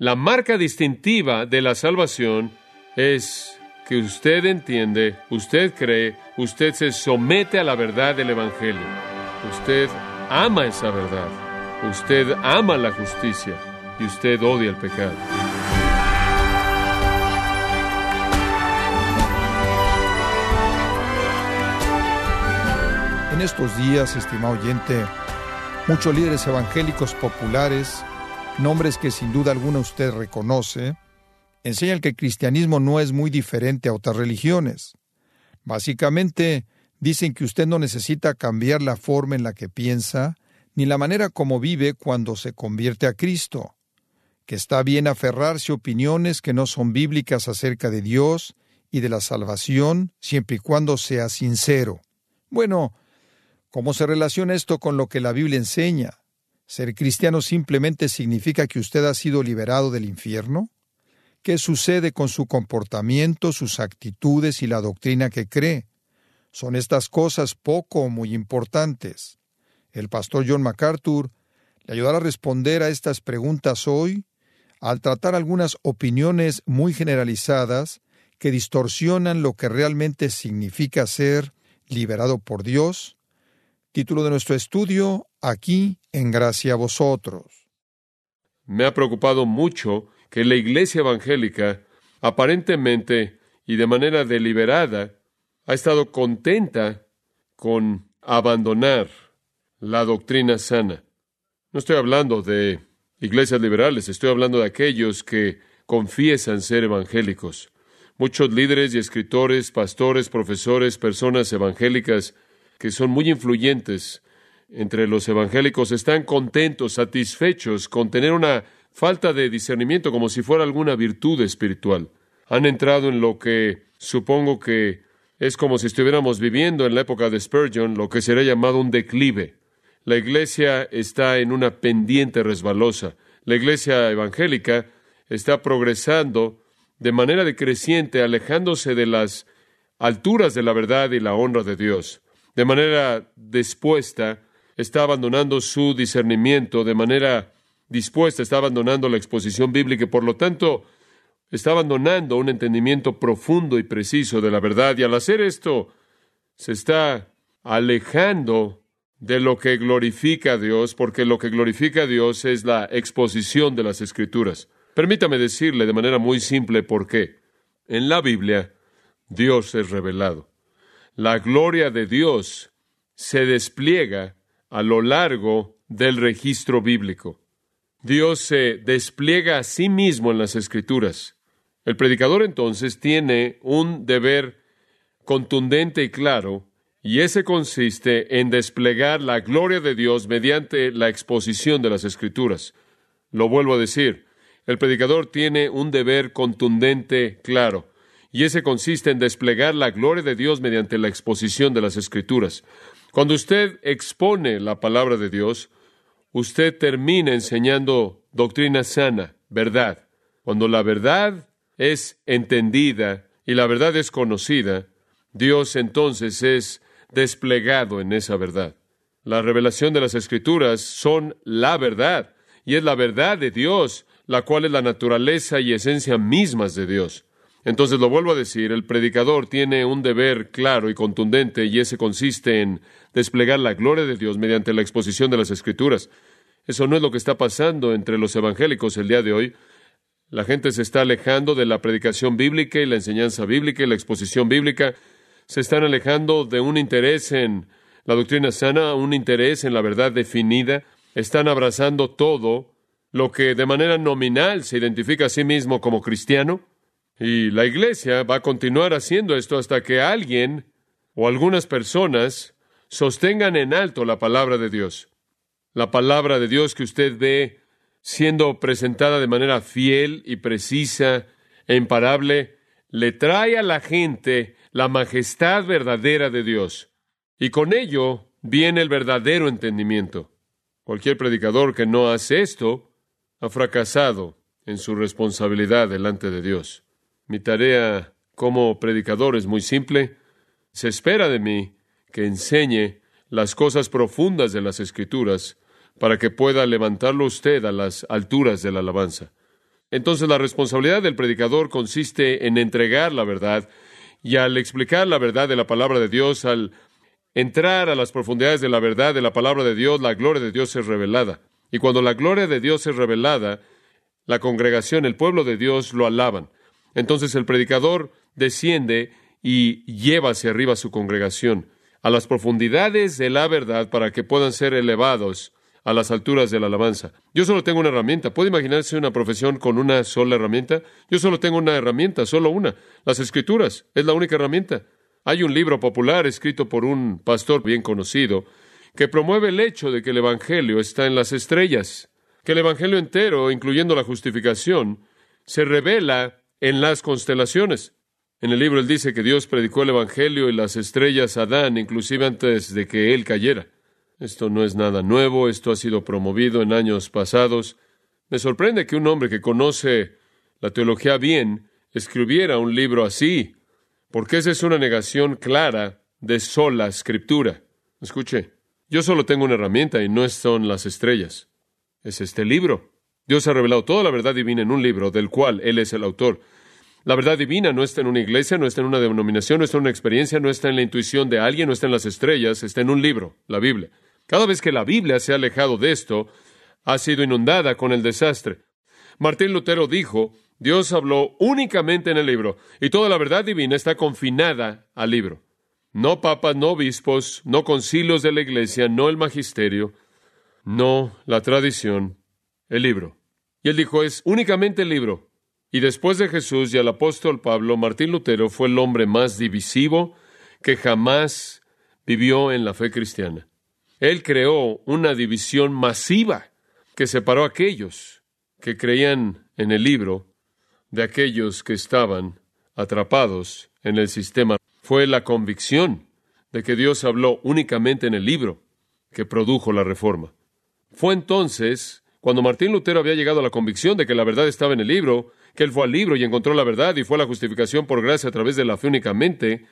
La marca distintiva de la salvación es que usted entiende, usted cree, usted se somete a la verdad del Evangelio. Usted ama esa verdad. Usted ama la justicia y usted odia el pecado. En estos días, estimado oyente, muchos líderes evangélicos populares, nombres que sin duda alguna usted reconoce, enseñan que el cristianismo no es muy diferente a otras religiones. Básicamente, dicen que usted no necesita cambiar la forma en la que piensa, ni la manera como vive cuando se convierte a Cristo, que está bien aferrarse a opiniones que no son bíblicas acerca de Dios y de la salvación, siempre y cuando sea sincero. Bueno, ¿Cómo se relaciona esto con lo que la Biblia enseña? ¿Ser cristiano simplemente significa que usted ha sido liberado del infierno? ¿Qué sucede con su comportamiento, sus actitudes y la doctrina que cree? Son estas cosas poco o muy importantes. El pastor John MacArthur le ayudará a responder a estas preguntas hoy al tratar algunas opiniones muy generalizadas que distorsionan lo que realmente significa ser liberado por Dios, Título de nuestro estudio, aquí en gracia a vosotros. Me ha preocupado mucho que la iglesia evangélica, aparentemente y de manera deliberada, ha estado contenta con abandonar la doctrina sana. No estoy hablando de iglesias liberales, estoy hablando de aquellos que confiesan ser evangélicos. Muchos líderes y escritores, pastores, profesores, personas evangélicas que son muy influyentes entre los evangélicos están contentos, satisfechos con tener una falta de discernimiento como si fuera alguna virtud espiritual. Han entrado en lo que supongo que es como si estuviéramos viviendo en la época de Spurgeon, lo que sería llamado un declive. La iglesia está en una pendiente resbalosa. La iglesia evangélica está progresando de manera decreciente, alejándose de las alturas de la verdad y la honra de Dios de manera dispuesta, está abandonando su discernimiento, de manera dispuesta, está abandonando la exposición bíblica y por lo tanto está abandonando un entendimiento profundo y preciso de la verdad y al hacer esto se está alejando de lo que glorifica a Dios, porque lo que glorifica a Dios es la exposición de las Escrituras. Permítame decirle de manera muy simple por qué. En la Biblia, Dios es revelado la gloria de Dios se despliega a lo largo del registro bíblico. Dios se despliega a sí mismo en las escrituras. El predicador entonces tiene un deber contundente y claro, y ese consiste en desplegar la gloria de Dios mediante la exposición de las escrituras. Lo vuelvo a decir, el predicador tiene un deber contundente, claro y ese consiste en desplegar la gloria de Dios mediante la exposición de las Escrituras. Cuando usted expone la palabra de Dios, usted termina enseñando doctrina sana, verdad. Cuando la verdad es entendida y la verdad es conocida, Dios entonces es desplegado en esa verdad. La revelación de las Escrituras son la verdad, y es la verdad de Dios, la cual es la naturaleza y esencia mismas de Dios. Entonces lo vuelvo a decir, el predicador tiene un deber claro y contundente y ese consiste en desplegar la gloria de Dios mediante la exposición de las Escrituras. Eso no es lo que está pasando entre los evangélicos el día de hoy. La gente se está alejando de la predicación bíblica y la enseñanza bíblica y la exposición bíblica. Se están alejando de un interés en la doctrina sana, un interés en la verdad definida. Están abrazando todo lo que de manera nominal se identifica a sí mismo como cristiano y la iglesia va a continuar haciendo esto hasta que alguien o algunas personas sostengan en alto la palabra de Dios. La palabra de Dios que usted ve siendo presentada de manera fiel y precisa e imparable, le trae a la gente la majestad verdadera de Dios. Y con ello viene el verdadero entendimiento. Cualquier predicador que no hace esto ha fracasado en su responsabilidad delante de Dios. Mi tarea como predicador es muy simple. Se espera de mí que enseñe las cosas profundas de las Escrituras para que pueda levantarlo usted a las alturas de la alabanza. Entonces la responsabilidad del predicador consiste en entregar la verdad y al explicar la verdad de la palabra de Dios, al entrar a las profundidades de la verdad de la palabra de Dios, la gloria de Dios es revelada. Y cuando la gloria de Dios es revelada, la congregación, el pueblo de Dios lo alaban. Entonces el predicador desciende y lleva hacia arriba a su congregación, a las profundidades de la verdad para que puedan ser elevados a las alturas de la alabanza. Yo solo tengo una herramienta. ¿Puede imaginarse una profesión con una sola herramienta? Yo solo tengo una herramienta, solo una. Las escrituras es la única herramienta. Hay un libro popular escrito por un pastor bien conocido que promueve el hecho de que el Evangelio está en las estrellas, que el Evangelio entero, incluyendo la justificación, se revela en las constelaciones. En el libro él dice que Dios predicó el Evangelio y las estrellas a Adán, inclusive antes de que él cayera. Esto no es nada nuevo, esto ha sido promovido en años pasados. Me sorprende que un hombre que conoce la teología bien escribiera un libro así, porque esa es una negación clara de sola escritura. Escuche, yo solo tengo una herramienta y no son las estrellas. Es este libro. Dios ha revelado toda la verdad divina en un libro del cual Él es el autor. La verdad divina no está en una iglesia, no está en una denominación, no está en una experiencia, no está en la intuición de alguien, no está en las estrellas, está en un libro, la Biblia. Cada vez que la Biblia se ha alejado de esto, ha sido inundada con el desastre. Martín Lutero dijo, Dios habló únicamente en el libro, y toda la verdad divina está confinada al libro. No papas, no obispos, no concilios de la iglesia, no el magisterio, no la tradición, el libro. Y él dijo, es únicamente el libro. Y después de Jesús y al apóstol Pablo, Martín Lutero fue el hombre más divisivo que jamás vivió en la fe cristiana. Él creó una división masiva que separó a aquellos que creían en el libro de aquellos que estaban atrapados en el sistema. Fue la convicción de que Dios habló únicamente en el libro que produjo la reforma. Fue entonces cuando Martín Lutero había llegado a la convicción de que la verdad estaba en el libro, que él fue al libro y encontró la verdad y fue la justificación por gracia a través de la fe únicamente,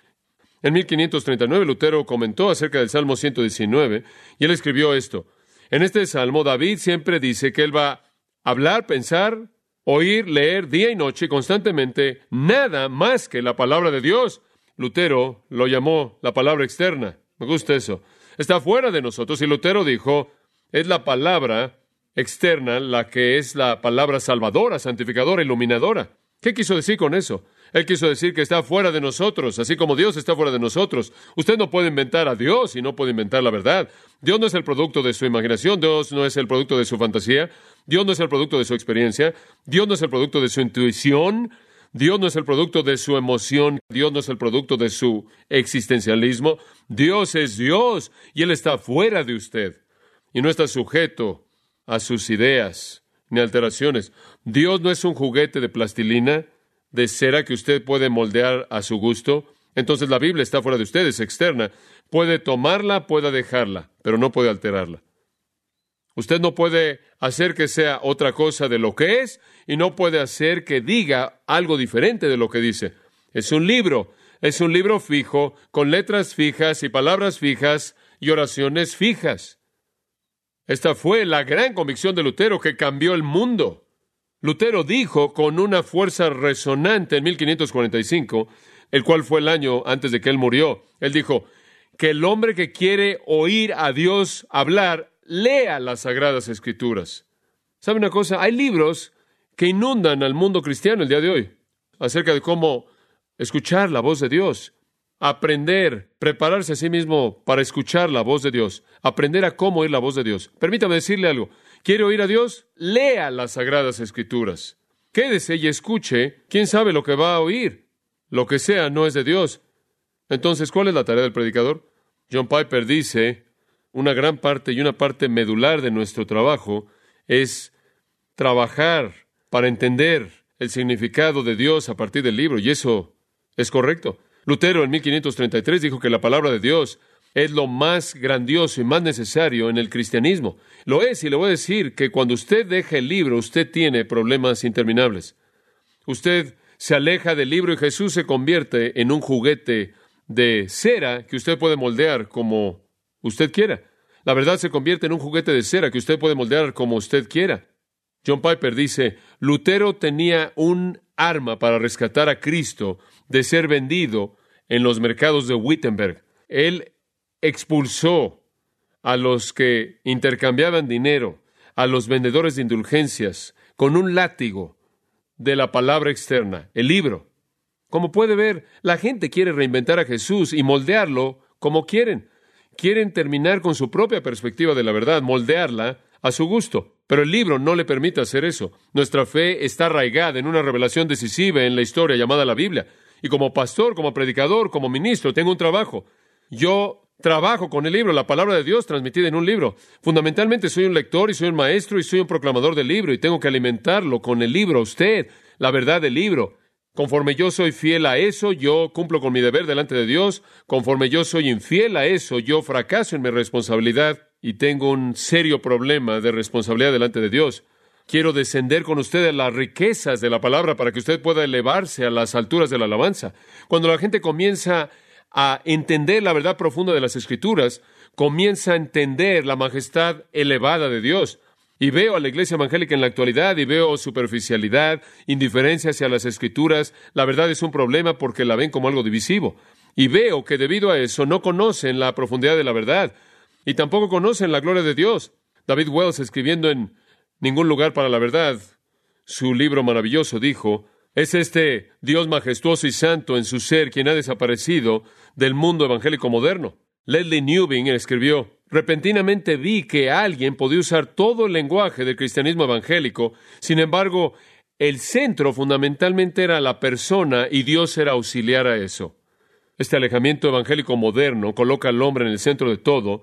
en 1539 Lutero comentó acerca del Salmo 119 y él escribió esto. En este salmo David siempre dice que él va a hablar, pensar, oír, leer día y noche constantemente nada más que la palabra de Dios. Lutero lo llamó la palabra externa. Me gusta eso. Está fuera de nosotros y Lutero dijo, es la palabra externa la que es la palabra salvadora, santificadora, iluminadora. ¿Qué quiso decir con eso? Él quiso decir que está fuera de nosotros, así como Dios está fuera de nosotros. Usted no puede inventar a Dios y no puede inventar la verdad. Dios no es el producto de su imaginación, Dios no es el producto de su fantasía, Dios no es el producto de su experiencia, Dios no es el producto de su intuición, Dios no es el producto de su emoción, Dios no es el producto de su existencialismo. Dios es Dios y Él está fuera de usted y no está sujeto a sus ideas ni alteraciones. Dios no es un juguete de plastilina de cera que usted puede moldear a su gusto, entonces la Biblia está fuera de usted, es externa. Puede tomarla, puede dejarla, pero no puede alterarla. Usted no puede hacer que sea otra cosa de lo que es y no puede hacer que diga algo diferente de lo que dice. Es un libro, es un libro fijo, con letras fijas y palabras fijas y oraciones fijas. Esta fue la gran convicción de Lutero que cambió el mundo. Lutero dijo con una fuerza resonante en 1545, el cual fue el año antes de que él murió, él dijo, que el hombre que quiere oír a Dios hablar, lea las sagradas escrituras. ¿Sabe una cosa? Hay libros que inundan al mundo cristiano el día de hoy acerca de cómo escuchar la voz de Dios, aprender, prepararse a sí mismo para escuchar la voz de Dios, aprender a cómo oír la voz de Dios. Permítame decirle algo. ¿Quiere oír a Dios? Lea las sagradas escrituras. Quédese y escuche. ¿Quién sabe lo que va a oír? Lo que sea no es de Dios. Entonces, ¿cuál es la tarea del predicador? John Piper dice, una gran parte y una parte medular de nuestro trabajo es trabajar para entender el significado de Dios a partir del libro, y eso es correcto. Lutero en 1533 dijo que la palabra de Dios es lo más grandioso y más necesario en el cristianismo. Lo es, y le voy a decir que cuando usted deja el libro, usted tiene problemas interminables. Usted se aleja del libro y Jesús se convierte en un juguete de cera que usted puede moldear como usted quiera. La verdad se convierte en un juguete de cera que usted puede moldear como usted quiera. John Piper dice, Lutero tenía un arma para rescatar a Cristo de ser vendido en los mercados de Wittenberg. Él expulsó a los que intercambiaban dinero, a los vendedores de indulgencias, con un látigo de la palabra externa, el libro. Como puede ver, la gente quiere reinventar a Jesús y moldearlo como quieren. Quieren terminar con su propia perspectiva de la verdad, moldearla a su gusto. Pero el libro no le permite hacer eso. Nuestra fe está arraigada en una revelación decisiva en la historia llamada la Biblia. Y como pastor, como predicador, como ministro, tengo un trabajo. Yo trabajo con el libro, la palabra de Dios transmitida en un libro. Fundamentalmente soy un lector y soy un maestro y soy un proclamador del libro y tengo que alimentarlo con el libro, usted, la verdad del libro. Conforme yo soy fiel a eso, yo cumplo con mi deber delante de Dios. Conforme yo soy infiel a eso, yo fracaso en mi responsabilidad y tengo un serio problema de responsabilidad delante de Dios. Quiero descender con usted a las riquezas de la palabra para que usted pueda elevarse a las alturas de la alabanza. Cuando la gente comienza a entender la verdad profunda de las Escrituras, comienza a entender la majestad elevada de Dios. Y veo a la iglesia evangélica en la actualidad y veo superficialidad, indiferencia hacia las escrituras. La verdad es un problema porque la ven como algo divisivo. Y veo que debido a eso no conocen la profundidad de la verdad y tampoco conocen la gloria de Dios. David Wells, escribiendo en Ningún lugar para la verdad, su libro maravilloso, dijo, es este Dios majestuoso y santo en su ser quien ha desaparecido del mundo evangélico moderno. Leslie Newbing escribió, repentinamente vi que alguien podía usar todo el lenguaje del cristianismo evangélico, sin embargo, el centro fundamentalmente era la persona y Dios era auxiliar a eso. Este alejamiento evangélico moderno coloca al hombre en el centro de todo,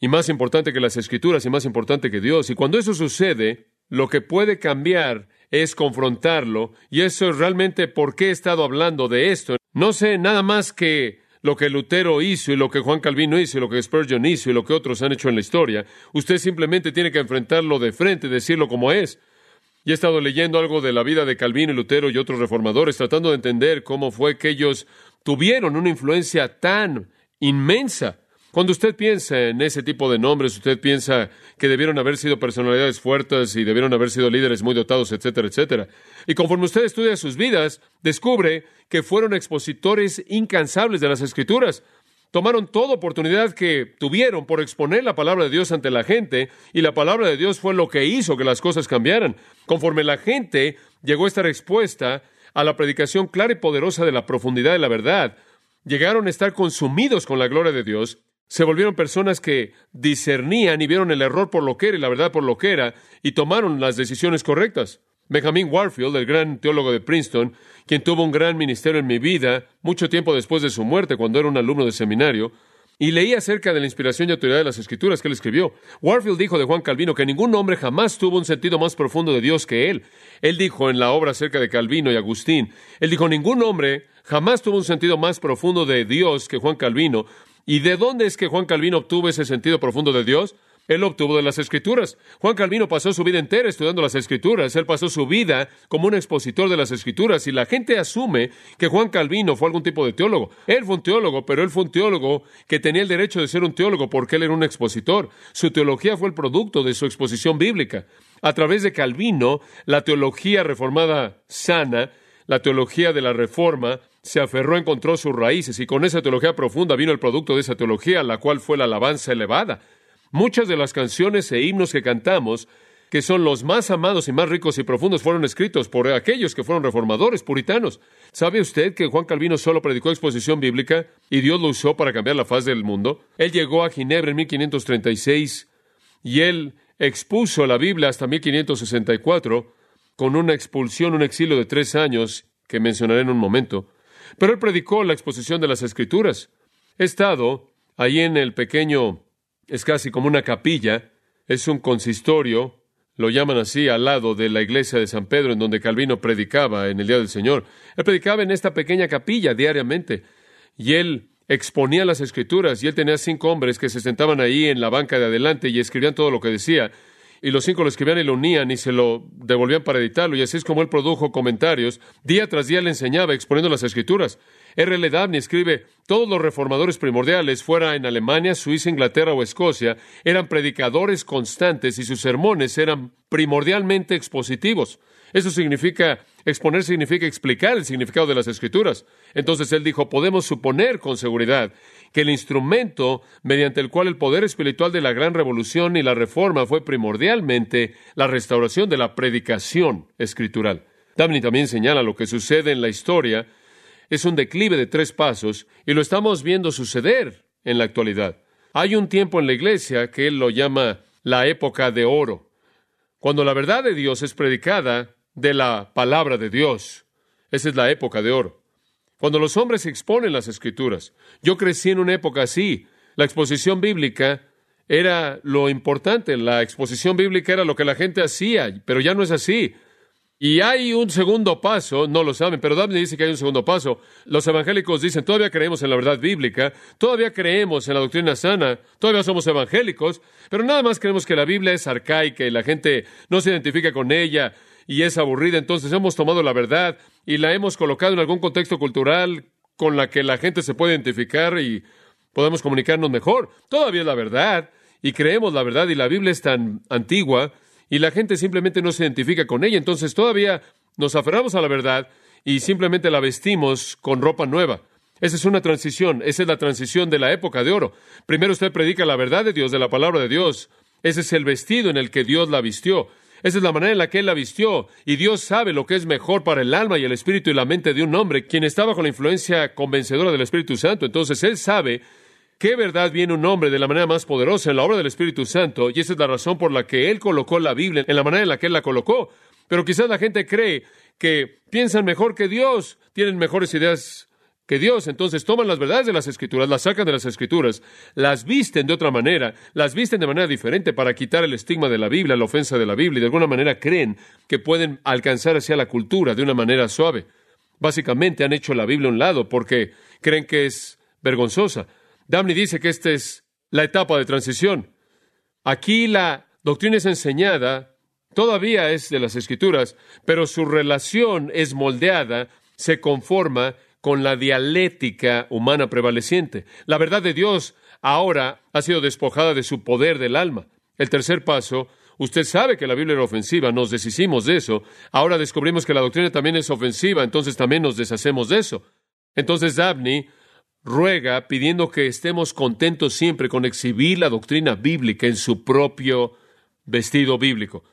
y más importante que las escrituras y más importante que Dios. Y cuando eso sucede, lo que puede cambiar es confrontarlo, y eso es realmente por qué he estado hablando de esto. No sé nada más que lo que Lutero hizo y lo que Juan Calvino hizo y lo que Spurgeon hizo y lo que otros han hecho en la historia. Usted simplemente tiene que enfrentarlo de frente, decirlo como es. Y he estado leyendo algo de la vida de Calvino y Lutero y otros reformadores, tratando de entender cómo fue que ellos tuvieron una influencia tan inmensa cuando usted piensa en ese tipo de nombres, usted piensa que debieron haber sido personalidades fuertes y debieron haber sido líderes muy dotados, etcétera, etcétera. Y conforme usted estudia sus vidas, descubre que fueron expositores incansables de las Escrituras. Tomaron toda oportunidad que tuvieron por exponer la palabra de Dios ante la gente, y la palabra de Dios fue lo que hizo que las cosas cambiaran. Conforme la gente llegó a estar expuesta a la predicación clara y poderosa de la profundidad de la verdad, llegaron a estar consumidos con la gloria de Dios se volvieron personas que discernían y vieron el error por lo que era y la verdad por lo que era y tomaron las decisiones correctas. Benjamin Warfield, el gran teólogo de Princeton, quien tuvo un gran ministerio en mi vida, mucho tiempo después de su muerte, cuando era un alumno de seminario, y leí acerca de la inspiración y autoridad de las escrituras que él escribió. Warfield dijo de Juan Calvino que ningún hombre jamás tuvo un sentido más profundo de Dios que él. Él dijo en la obra acerca de Calvino y Agustín, él dijo, ningún hombre jamás tuvo un sentido más profundo de Dios que Juan Calvino, ¿Y de dónde es que Juan Calvino obtuvo ese sentido profundo de Dios? Él obtuvo de las Escrituras. Juan Calvino pasó su vida entera estudiando las Escrituras. Él pasó su vida como un expositor de las Escrituras. Y la gente asume que Juan Calvino fue algún tipo de teólogo. Él fue un teólogo, pero él fue un teólogo que tenía el derecho de ser un teólogo porque él era un expositor. Su teología fue el producto de su exposición bíblica. A través de Calvino, la teología reformada sana, la teología de la reforma, se aferró, encontró sus raíces y con esa teología profunda vino el producto de esa teología, la cual fue la alabanza elevada. Muchas de las canciones e himnos que cantamos, que son los más amados y más ricos y profundos, fueron escritos por aquellos que fueron reformadores, puritanos. ¿Sabe usted que Juan Calvino solo predicó exposición bíblica y Dios lo usó para cambiar la faz del mundo? Él llegó a Ginebra en 1536 y él expuso la Biblia hasta 1564 con una expulsión, un exilio de tres años que mencionaré en un momento. Pero él predicó la exposición de las Escrituras. He estado ahí en el pequeño, es casi como una capilla, es un consistorio, lo llaman así, al lado de la iglesia de San Pedro, en donde Calvino predicaba en el Día del Señor. Él predicaba en esta pequeña capilla diariamente, y él exponía las escrituras, y él tenía cinco hombres que se sentaban ahí en la banca de adelante y escribían todo lo que decía. Y los cinco lo escribían y lo unían y se lo devolvían para editarlo, y así es como él produjo comentarios. Día tras día le enseñaba exponiendo las escrituras. R. L. Dabney escribe, todos los reformadores primordiales, fuera en Alemania, Suiza, Inglaterra o Escocia, eran predicadores constantes y sus sermones eran primordialmente expositivos. Eso significa, exponer significa explicar el significado de las escrituras. Entonces él dijo, podemos suponer con seguridad que el instrumento mediante el cual el poder espiritual de la gran revolución y la reforma fue primordialmente la restauración de la predicación escritural. Dabney también señala lo que sucede en la historia es un declive de tres pasos y lo estamos viendo suceder en la actualidad. Hay un tiempo en la iglesia que él lo llama la época de oro, cuando la verdad de Dios es predicada de la palabra de Dios. Esa es la época de oro. Cuando los hombres exponen las escrituras. Yo crecí en una época así. La exposición bíblica era lo importante, la exposición bíblica era lo que la gente hacía, pero ya no es así. Y hay un segundo paso, no lo saben, pero Daphne dice que hay un segundo paso. Los evangélicos dicen, todavía creemos en la verdad bíblica, todavía creemos en la doctrina sana, todavía somos evangélicos, pero nada más creemos que la Biblia es arcaica y la gente no se identifica con ella y es aburrida. Entonces hemos tomado la verdad y la hemos colocado en algún contexto cultural con la que la gente se puede identificar y podemos comunicarnos mejor. Todavía es la verdad y creemos la verdad y la Biblia es tan antigua y la gente simplemente no se identifica con ella. Entonces todavía nos aferramos a la verdad y simplemente la vestimos con ropa nueva. Esa es una transición, esa es la transición de la época de oro. Primero usted predica la verdad de Dios, de la palabra de Dios. Ese es el vestido en el que Dios la vistió. Esa es la manera en la que Él la vistió. Y Dios sabe lo que es mejor para el alma y el espíritu y la mente de un hombre, quien está bajo la influencia convencedora del Espíritu Santo. Entonces Él sabe qué verdad viene un hombre de la manera más poderosa en la obra del Espíritu Santo, y esa es la razón por la que Él colocó la Biblia en la manera en la que Él la colocó. Pero quizás la gente cree que piensan mejor que Dios, tienen mejores ideas que Dios, entonces toman las verdades de las Escrituras, las sacan de las Escrituras, las visten de otra manera, las visten de manera diferente para quitar el estigma de la Biblia, la ofensa de la Biblia, y de alguna manera creen que pueden alcanzar hacia la cultura de una manera suave. Básicamente han hecho la Biblia a un lado porque creen que es vergonzosa. Damney dice que esta es la etapa de transición. Aquí la doctrina es enseñada, todavía es de las escrituras, pero su relación es moldeada, se conforma con la dialéctica humana prevaleciente. La verdad de Dios ahora ha sido despojada de su poder del alma. El tercer paso, usted sabe que la Biblia era ofensiva, nos deshicimos de eso. Ahora descubrimos que la doctrina también es ofensiva, entonces también nos deshacemos de eso. Entonces Dabney ruega pidiendo que estemos contentos siempre con exhibir la doctrina bíblica en su propio vestido bíblico.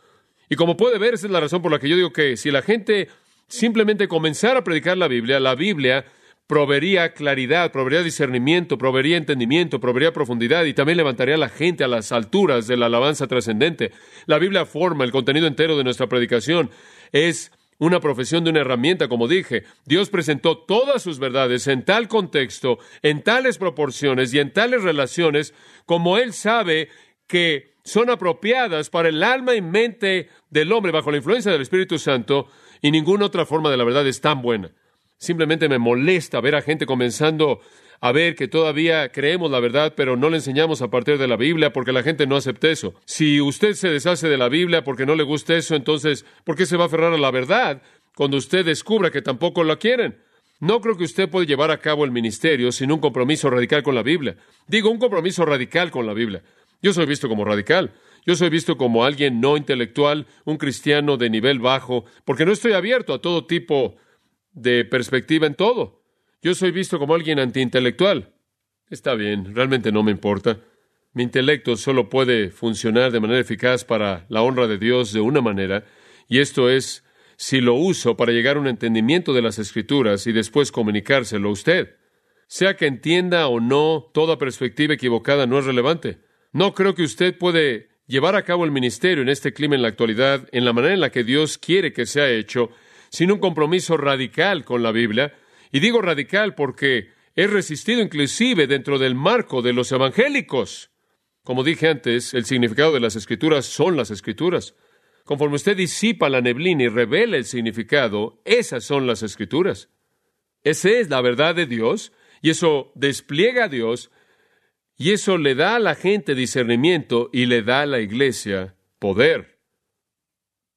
Y como puede ver, esa es la razón por la que yo digo que si la gente simplemente comenzara a predicar la Biblia, la Biblia proveería claridad, proveería discernimiento, proveería entendimiento, proveería profundidad y también levantaría a la gente a las alturas de la alabanza trascendente. La Biblia forma el contenido entero de nuestra predicación. Es una profesión de una herramienta, como dije. Dios presentó todas sus verdades en tal contexto, en tales proporciones y en tales relaciones, como Él sabe que son apropiadas para el alma y mente del hombre bajo la influencia del Espíritu Santo, y ninguna otra forma de la verdad es tan buena. Simplemente me molesta ver a gente comenzando a ver que todavía creemos la verdad, pero no le enseñamos a partir de la Biblia porque la gente no acepta eso. Si usted se deshace de la Biblia porque no le gusta eso, entonces, ¿por qué se va a aferrar a la verdad cuando usted descubra que tampoco la quieren? No creo que usted pueda llevar a cabo el ministerio sin un compromiso radical con la Biblia. Digo, un compromiso radical con la Biblia. Yo soy visto como radical. Yo soy visto como alguien no intelectual, un cristiano de nivel bajo, porque no estoy abierto a todo tipo de perspectiva en todo. Yo soy visto como alguien antiintelectual. Está bien, realmente no me importa. Mi intelecto solo puede funcionar de manera eficaz para la honra de Dios de una manera, y esto es si lo uso para llegar a un entendimiento de las Escrituras y después comunicárselo a usted. Sea que entienda o no, toda perspectiva equivocada no es relevante. No creo que usted puede llevar a cabo el ministerio en este clima en la actualidad en la manera en la que Dios quiere que sea hecho, sin un compromiso radical con la Biblia, y digo radical porque es resistido inclusive dentro del marco de los evangélicos. Como dije antes, el significado de las escrituras son las escrituras. Conforme usted disipa la neblina y revela el significado, esas son las escrituras. Esa es la verdad de Dios y eso despliega a Dios y eso le da a la gente discernimiento y le da a la iglesia poder.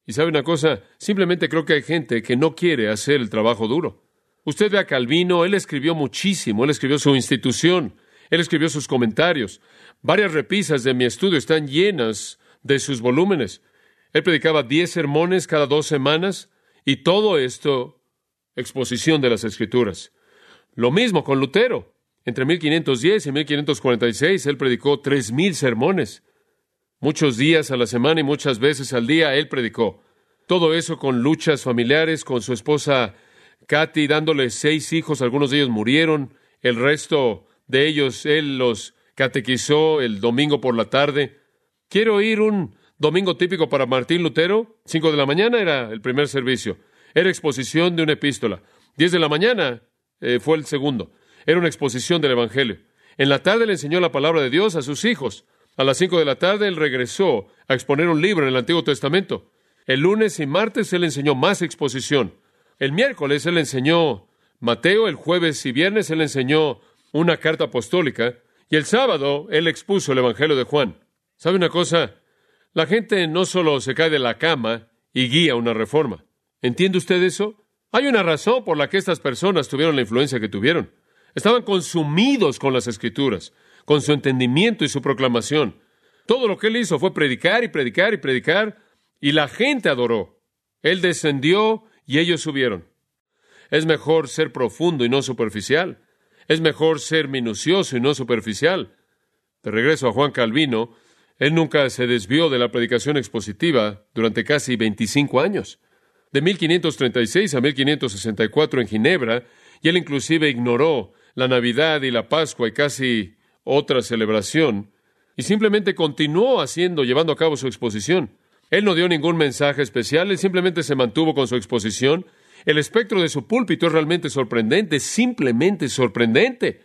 Y sabe una cosa, simplemente creo que hay gente que no quiere hacer el trabajo duro. Usted ve a Calvino, él escribió muchísimo, él escribió su institución, él escribió sus comentarios. Varias repisas de mi estudio están llenas de sus volúmenes. Él predicaba diez sermones cada dos semanas y todo esto exposición de las Escrituras. Lo mismo con Lutero. Entre 1510 y 1546 él predicó tres mil sermones. Muchos días a la semana y muchas veces al día él predicó. Todo eso con luchas familiares, con su esposa Katy dándole seis hijos, algunos de ellos murieron, el resto de ellos él los catequizó el domingo por la tarde. Quiero ir un domingo típico para Martín Lutero. Cinco de la mañana era el primer servicio. Era exposición de una epístola. Diez de la mañana eh, fue el segundo. Era una exposición del Evangelio. En la tarde le enseñó la palabra de Dios a sus hijos. A las cinco de la tarde él regresó a exponer un libro en el Antiguo Testamento. El lunes y martes él enseñó más exposición. El miércoles él enseñó Mateo, el jueves y viernes él enseñó una carta apostólica y el sábado él expuso el Evangelio de Juan. ¿Sabe una cosa? La gente no solo se cae de la cama y guía una reforma. ¿Entiende usted eso? Hay una razón por la que estas personas tuvieron la influencia que tuvieron. Estaban consumidos con las escrituras, con su entendimiento y su proclamación. Todo lo que él hizo fue predicar y predicar y predicar, y la gente adoró. Él descendió y ellos subieron. Es mejor ser profundo y no superficial. Es mejor ser minucioso y no superficial. De regreso a Juan Calvino, él nunca se desvió de la predicación expositiva durante casi 25 años. De 1536 a 1564 en Ginebra, y él inclusive ignoró la Navidad y la Pascua y casi otra celebración, y simplemente continuó haciendo, llevando a cabo su exposición. Él no dio ningún mensaje especial, él simplemente se mantuvo con su exposición. El espectro de su púlpito es realmente sorprendente, simplemente sorprendente.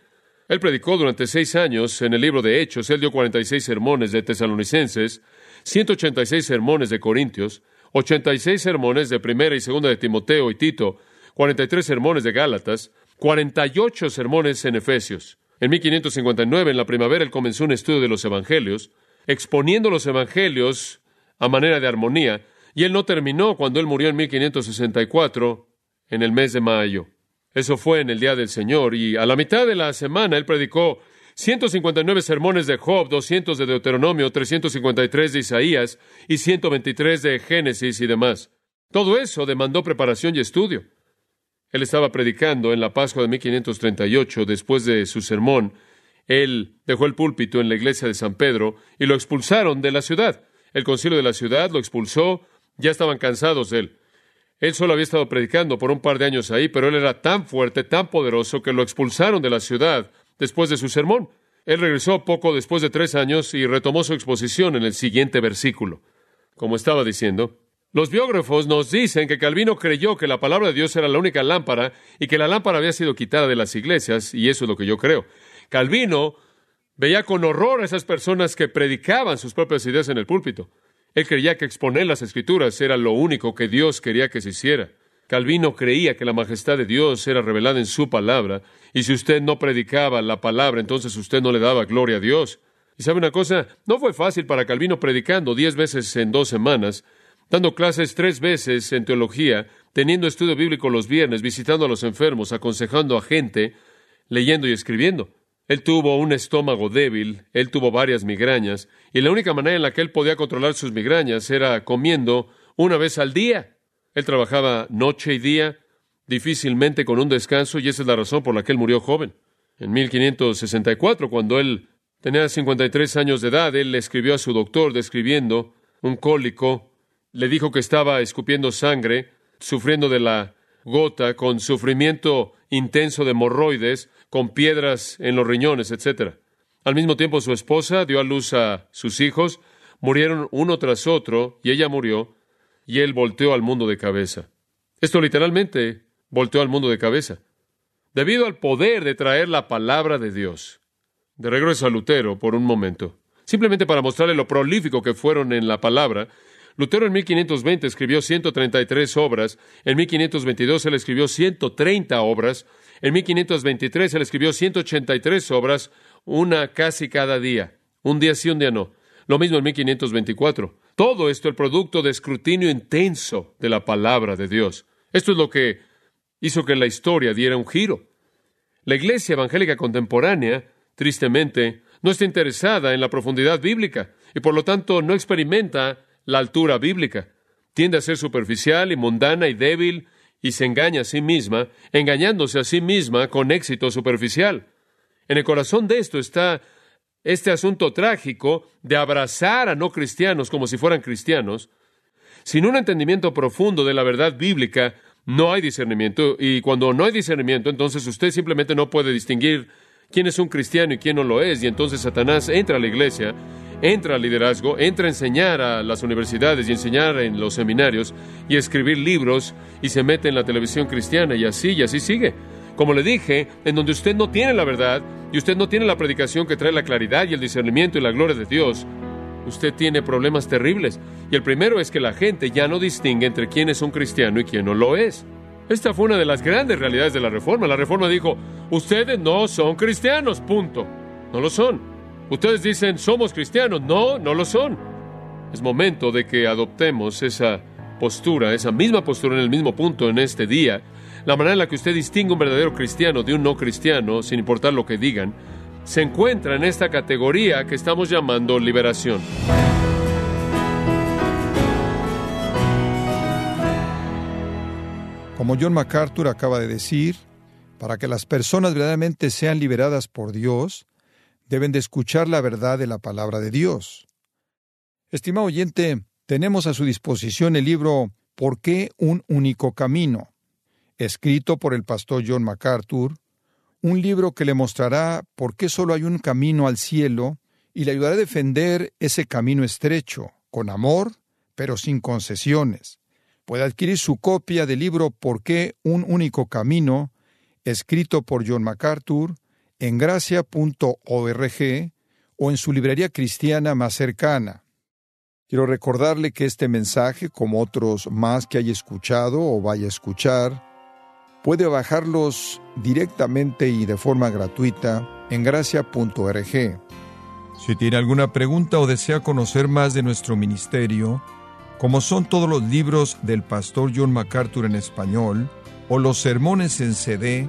Él predicó durante seis años en el libro de Hechos, él dio 46 sermones de tesalonicenses, 186 sermones de Corintios, 86 sermones de primera y segunda de Timoteo y Tito, 43 sermones de Gálatas, 48 sermones en Efesios. En 1559, en la primavera, él comenzó un estudio de los evangelios, exponiendo los evangelios a manera de armonía, y él no terminó cuando él murió en 1564, en el mes de mayo. Eso fue en el día del Señor, y a la mitad de la semana él predicó 159 sermones de Job, 200 de Deuteronomio, 353 de Isaías y 123 de Génesis y demás. Todo eso demandó preparación y estudio. Él estaba predicando en la Pascua de 1538, después de su sermón. Él dejó el púlpito en la iglesia de San Pedro y lo expulsaron de la ciudad. El concilio de la ciudad lo expulsó, ya estaban cansados de él. Él solo había estado predicando por un par de años ahí, pero él era tan fuerte, tan poderoso, que lo expulsaron de la ciudad después de su sermón. Él regresó poco después de tres años y retomó su exposición en el siguiente versículo. Como estaba diciendo, los biógrafos nos dicen que Calvino creyó que la palabra de Dios era la única lámpara y que la lámpara había sido quitada de las iglesias, y eso es lo que yo creo. Calvino Veía con horror a esas personas que predicaban sus propias ideas en el púlpito. Él creía que exponer las escrituras era lo único que Dios quería que se hiciera. Calvino creía que la majestad de Dios era revelada en su palabra, y si usted no predicaba la palabra, entonces usted no le daba gloria a Dios. Y sabe una cosa, no fue fácil para Calvino predicando diez veces en dos semanas, dando clases tres veces en teología, teniendo estudio bíblico los viernes, visitando a los enfermos, aconsejando a gente, leyendo y escribiendo. Él tuvo un estómago débil, él tuvo varias migrañas, y la única manera en la que él podía controlar sus migrañas era comiendo una vez al día. Él trabajaba noche y día, difícilmente con un descanso, y esa es la razón por la que él murió joven. En 1564, cuando él tenía 53 años de edad, él le escribió a su doctor describiendo un cólico, le dijo que estaba escupiendo sangre, sufriendo de la gota, con sufrimiento intenso de hemorroides, con piedras en los riñones, etc. Al mismo tiempo su esposa dio a luz a sus hijos, murieron uno tras otro, y ella murió, y él volteó al mundo de cabeza. Esto literalmente volteó al mundo de cabeza. Debido al poder de traer la palabra de Dios. De regreso a Lutero por un momento. Simplemente para mostrarle lo prolífico que fueron en la palabra, Lutero en 1520 escribió 133 obras, en 1522 él escribió 130 obras, en 1523 él escribió 183 obras, una casi cada día, un día sí, un día no. Lo mismo en 1524. Todo esto el producto de escrutinio intenso de la palabra de Dios. Esto es lo que hizo que la historia diera un giro. La iglesia evangélica contemporánea, tristemente, no está interesada en la profundidad bíblica y por lo tanto no experimenta la altura bíblica. Tiende a ser superficial y mundana y débil y se engaña a sí misma, engañándose a sí misma con éxito superficial. En el corazón de esto está este asunto trágico de abrazar a no cristianos como si fueran cristianos. Sin un entendimiento profundo de la verdad bíblica, no hay discernimiento. Y cuando no hay discernimiento, entonces usted simplemente no puede distinguir quién es un cristiano y quién no lo es. Y entonces Satanás entra a la iglesia, entra al liderazgo, entra a enseñar a las universidades y enseñar en los seminarios y escribir libros y se mete en la televisión cristiana y así y así sigue. Como le dije, en donde usted no tiene la verdad y usted no tiene la predicación que trae la claridad y el discernimiento y la gloria de Dios, usted tiene problemas terribles. Y el primero es que la gente ya no distingue entre quién es un cristiano y quién no lo es. Esta fue una de las grandes realidades de la Reforma. La Reforma dijo, ustedes no son cristianos, punto. No lo son. Ustedes dicen, somos cristianos. No, no lo son. Es momento de que adoptemos esa postura, esa misma postura en el mismo punto en este día. La manera en la que usted distingue un verdadero cristiano de un no cristiano, sin importar lo que digan, se encuentra en esta categoría que estamos llamando liberación. Como John MacArthur acaba de decir, para que las personas verdaderamente sean liberadas por Dios, deben de escuchar la verdad de la palabra de Dios. Estimado oyente, tenemos a su disposición el libro ¿Por qué un único camino? escrito por el pastor John MacArthur, un libro que le mostrará por qué solo hay un camino al cielo y le ayudará a defender ese camino estrecho, con amor, pero sin concesiones puede adquirir su copia del libro ¿Por qué un único camino? escrito por John MacArthur en gracia.org o en su librería cristiana más cercana. Quiero recordarle que este mensaje, como otros más que haya escuchado o vaya a escuchar, puede bajarlos directamente y de forma gratuita en gracia.org. Si tiene alguna pregunta o desea conocer más de nuestro ministerio, como son todos los libros del pastor John MacArthur en español, o los sermones en CD